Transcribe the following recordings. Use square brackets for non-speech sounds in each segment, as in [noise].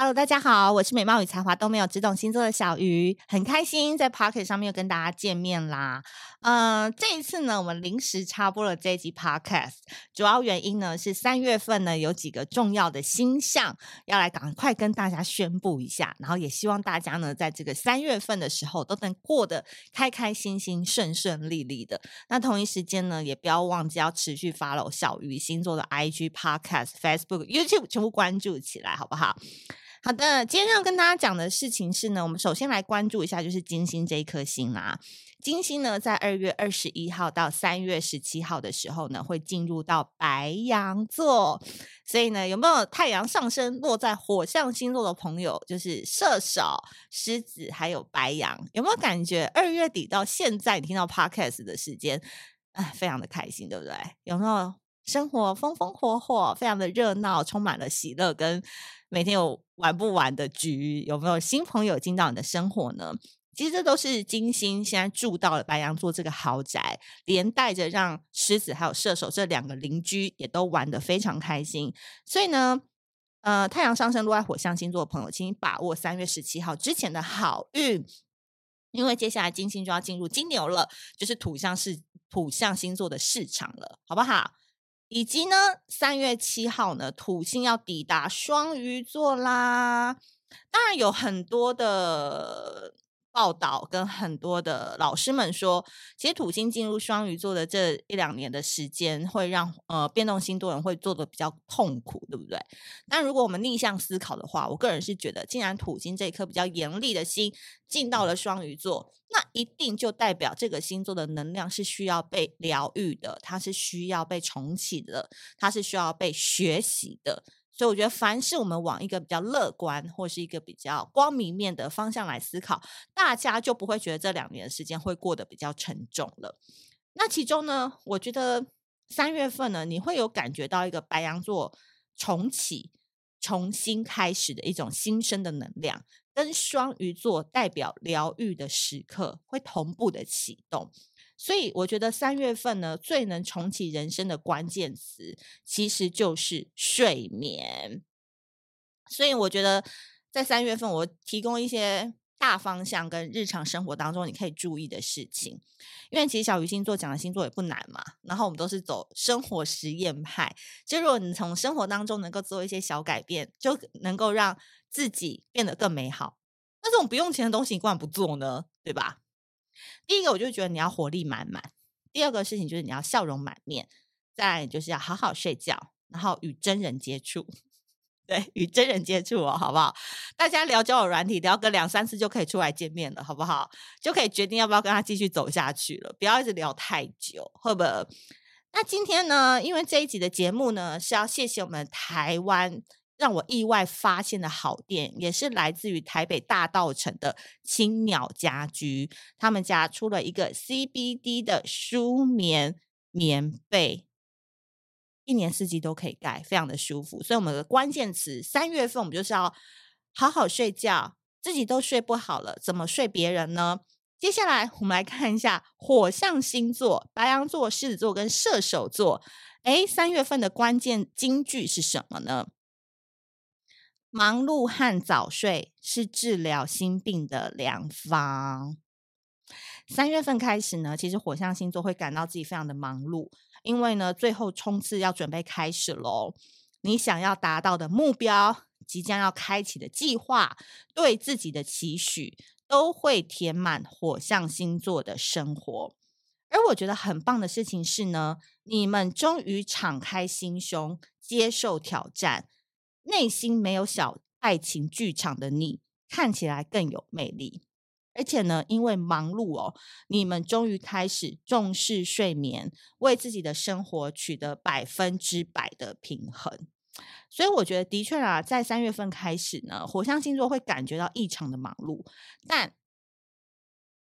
Hello，大家好，我是美貌与才华都没有，只懂星座的小鱼，很开心在 Podcast 上面又跟大家见面啦。嗯、呃，这一次呢，我们临时插播了这一集 Podcast，主要原因呢是三月份呢有几个重要的星象要来赶快跟大家宣布一下，然后也希望大家呢在这个三月份的时候都能过得开开心心、顺顺利利的。那同一时间呢，也不要忘记要持续 follow 小鱼星座的 IG、Podcast、Facebook、YouTube，全部关注起来，好不好？好的，今天要跟大家讲的事情是呢，我们首先来关注一下，就是金星这一颗星啦。金星呢，在二月二十一号到三月十七号的时候呢，会进入到白羊座。所以呢，有没有太阳上升落在火象星座的朋友，就是射手、狮子还有白羊，有没有感觉二月底到现在，你听到 Podcast 的时间，哎，非常的开心，对不对？有没有生活风风火火，非常的热闹，充满了喜乐跟。每天有玩不完的局，有没有新朋友进到你的生活呢？其实这都是金星现在住到了白羊座这个豪宅，连带着让狮子还有射手这两个邻居也都玩得非常开心。所以呢，呃，太阳上升落在火象星座的朋友，请把握三月十七号之前的好运，因为接下来金星就要进入金牛了，就是土象是土象星座的市场了，好不好？以及呢，三月七号呢，土星要抵达双鱼座啦。当然有很多的报道跟很多的老师们说，其实土星进入双鱼座的这一两年的时间，会让呃变动星座人会做的比较痛苦，对不对？但如果我们逆向思考的话，我个人是觉得，既然土星这一颗比较严厉的星进到了双鱼座。那一定就代表这个星座的能量是需要被疗愈的，它是需要被重启的，它是需要被学习的。所以我觉得，凡是我们往一个比较乐观或是一个比较光明面的方向来思考，大家就不会觉得这两年的时间会过得比较沉重了。那其中呢，我觉得三月份呢，你会有感觉到一个白羊座重启、重新开始的一种新生的能量。跟双鱼座代表疗愈的时刻会同步的启动，所以我觉得三月份呢，最能重启人生的关键词其实就是睡眠。所以我觉得在三月份，我提供一些大方向跟日常生活当中你可以注意的事情。因为其实小鱼星座讲的星座也不难嘛，然后我们都是走生活实验派，就如果你从生活当中能够做一些小改变，就能够让。自己变得更美好，那这种不用钱的东西，你干嘛不做呢？对吧？第一个，我就觉得你要活力满满；第二个事情就是你要笑容满面；再来就是要好好睡觉，然后与真人接触。[laughs] 对，与真人接触哦，好不好？大家聊交友软体，聊个两三次就可以出来见面了，好不好？就可以决定要不要跟他继续走下去了，不要一直聊太久，会不会？那今天呢，因为这一集的节目呢，是要谢谢我们台湾。让我意外发现的好店，也是来自于台北大道城的青鸟家居，他们家出了一个 CBD 的舒眠棉被，一年四季都可以盖，非常的舒服。所以我们的关键词，三月份我们就是要好好睡觉，自己都睡不好了，怎么睡别人呢？接下来我们来看一下火象星座，白羊座、狮子座跟射手座，诶，三月份的关键金句是什么呢？忙碌和早睡是治疗心病的良方。三月份开始呢，其实火象星座会感到自己非常的忙碌，因为呢，最后冲刺要准备开始喽。你想要达到的目标，即将要开启的计划，对自己的期许，都会填满火象星座的生活。而我觉得很棒的事情是呢，你们终于敞开心胸，接受挑战。内心没有小爱情剧场的你看起来更有魅力。而且呢，因为忙碌哦，你们终于开始重视睡眠，为自己的生活取得百分之百的平衡。所以我觉得，的确啊，在三月份开始呢，火象星座会感觉到异常的忙碌，但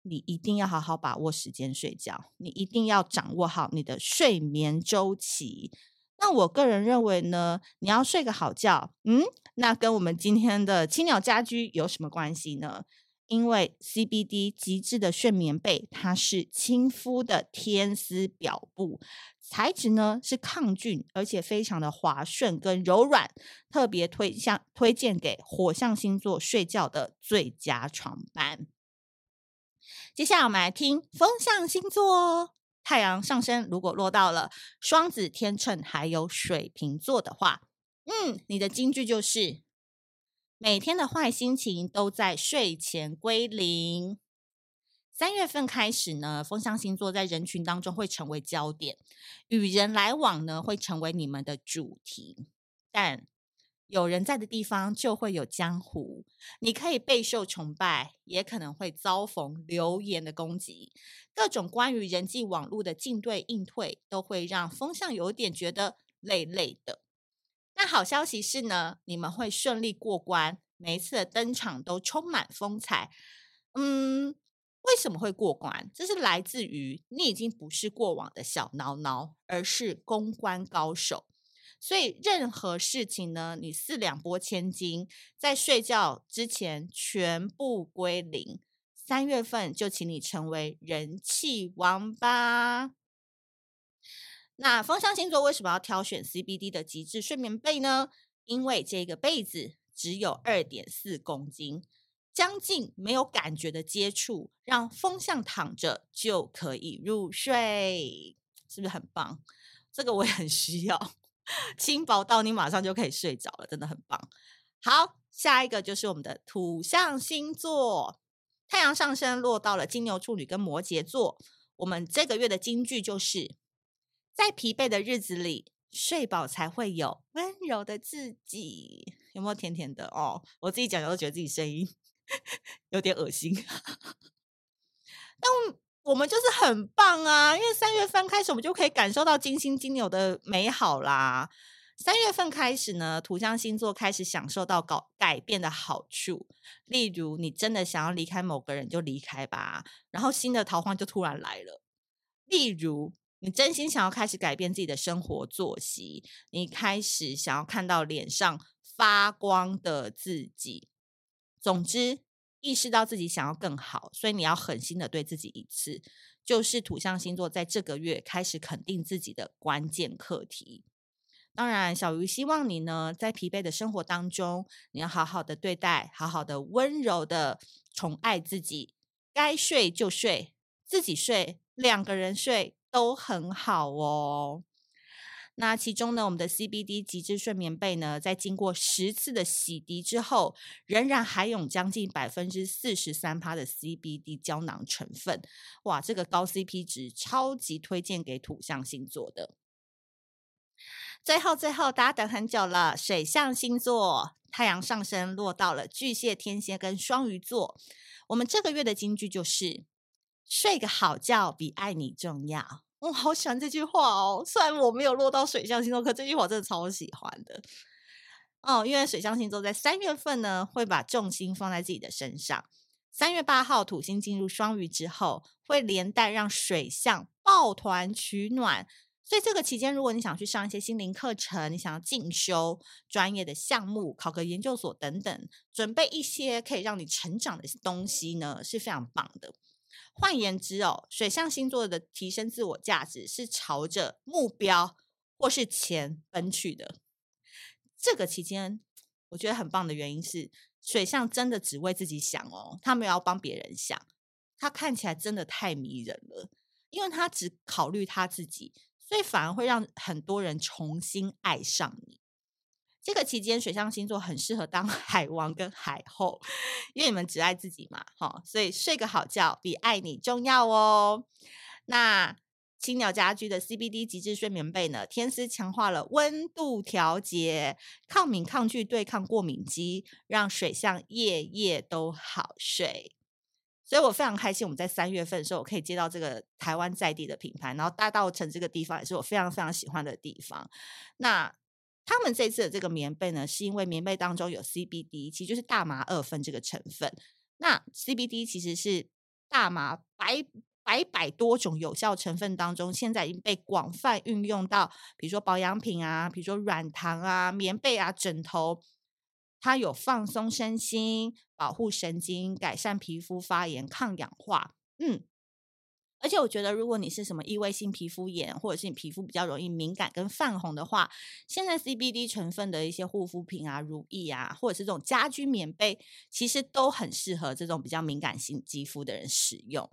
你一定要好好把握时间睡觉，你一定要掌握好你的睡眠周期。那我个人认为呢，你要睡个好觉，嗯，那跟我们今天的青鸟家居有什么关系呢？因为 CBD 极致的睡眠被，它是亲肤的天丝表布，材质呢是抗菌，而且非常的滑顺跟柔软，特别推向推荐给火象星座睡觉的最佳床伴。接下来我们来听风象星座哦，太阳上升如果落到了双子、天秤还有水瓶座的话，嗯，你的金句就是。每天的坏心情都在睡前归零。三月份开始呢，风象星座在人群当中会成为焦点，与人来往呢会成为你们的主题。但有人在的地方就会有江湖，你可以备受崇拜，也可能会遭逢流言的攻击。各种关于人际网络的进对应退，都会让风向有点觉得累累的。那好消息是呢，你们会顺利过关，每一次的登场都充满风采。嗯，为什么会过关？这是来自于你已经不是过往的小孬孬，而是公关高手。所以任何事情呢，你四两拨千斤，在睡觉之前全部归零。三月份就请你成为人气王吧。那风象星座为什么要挑选 CBD 的极致睡眠被呢？因为这个被子只有二点四公斤，将近没有感觉的接触，让风象躺着就可以入睡，是不是很棒？这个我也很需要，轻薄到你马上就可以睡着了，真的很棒。好，下一个就是我们的土象星座，太阳上升落到了金牛、处女跟摩羯座，我们这个月的金句就是。在疲惫的日子里，睡饱才会有温柔的自己。有没有甜甜的哦？我自己讲，我都觉得自己声音 [laughs] 有点恶心。[laughs] 但我们就是很棒啊！因为三月份开始，我们就可以感受到金星金牛的美好啦。三月份开始呢，土象星座开始享受到搞改变的好处。例如，你真的想要离开某个人，就离开吧，然后新的桃花就突然来了。例如。你真心想要开始改变自己的生活作息，你开始想要看到脸上发光的自己。总之，意识到自己想要更好，所以你要狠心的对自己一次，就是土象星座在这个月开始肯定自己的关键课题。当然，小鱼希望你呢，在疲惫的生活当中，你要好好的对待，好好的温柔的宠爱自己，该睡就睡，自己睡，两个人睡。都很好哦。那其中呢，我们的 CBD 极致睡眠被呢，在经过十次的洗涤之后，仍然含有将近百分之四十三趴的 CBD 胶囊成分。哇，这个高 CP 值，超级推荐给土象星座的。最后，最后，大家等很久了，水象星座太阳上升落到了巨蟹、天蝎跟双鱼座。我们这个月的金句就是。睡个好觉比爱你重要。我、好喜欢这句话哦。虽然我没有落到水象星座，可这句话真的超喜欢的。哦，因为水象星座在三月份呢，会把重心放在自己的身上。三月八号土星进入双鱼之后，会连带让水象抱团取暖。所以这个期间，如果你想去上一些心灵课程，你想要进修专业的项目，考个研究所等等，准备一些可以让你成长的东西呢，是非常棒的。换言之哦，水象星座的提升自我价值是朝着目标或是钱奔去的。这个期间，我觉得很棒的原因是，水象真的只为自己想哦，他没有要帮别人想。他看起来真的太迷人了，因为他只考虑他自己，所以反而会让很多人重新爱上你。这个期间，水象星座很适合当 [laughs] 海王跟海后，因为你们只爱自己嘛，哈，所以睡个好觉比爱你重要哦。那青鸟家居的 CBD 极致睡眠被呢，天丝强化了温度调节，抗敏抗拒对抗过敏肌，让水象夜夜都好睡。所以我非常开心，我们在三月份的时候，我可以接到这个台湾在地的品牌，然后大稻城这个地方也是我非常非常喜欢的地方。那他们这次的这个棉被呢，是因为棉被当中有 CBD，其实就是大麻二酚这个成分。那 CBD 其实是大麻百百百多种有效成分当中，现在已经被广泛运用到，比如说保养品啊，比如说软糖啊、棉被啊、枕头，它有放松身心、保护神经、改善皮肤发炎、抗氧化，嗯。而且我觉得，如果你是什么异位性皮肤炎，或者是你皮肤比较容易敏感跟泛红的话，现在 CBD 成分的一些护肤品啊、乳液啊，或者是这种家居棉被，其实都很适合这种比较敏感性肌肤的人使用。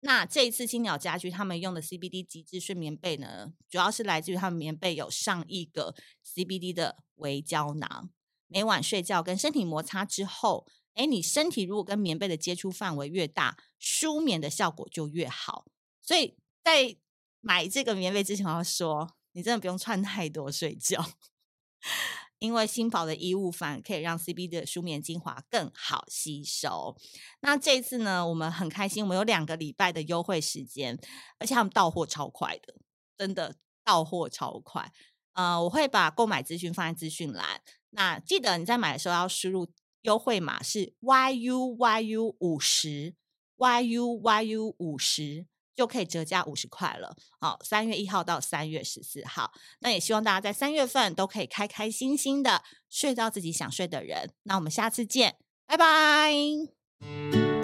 那这一次青鸟家居他们用的 CBD 极致睡眠被呢，主要是来自于他们棉被有上亿个 CBD 的微胶囊，每晚睡觉跟身体摩擦之后。哎，你身体如果跟棉被的接触范围越大，舒眠的效果就越好。所以在买这个棉被之前，我要说，你真的不用穿太多睡觉，[laughs] 因为新宝的衣物反而可以让 CBD 的舒眠精华更好吸收。那这次呢，我们很开心，我们有两个礼拜的优惠时间，而且他们到货超快的，真的到货超快。呃，我会把购买资讯放在资讯栏，那记得你在买的时候要输入。优惠码是 YUYU 五十，YUYU 五十就可以折价五十块了。好，三月一号到三月十四号，那也希望大家在三月份都可以开开心心的睡到自己想睡的人。那我们下次见，拜拜。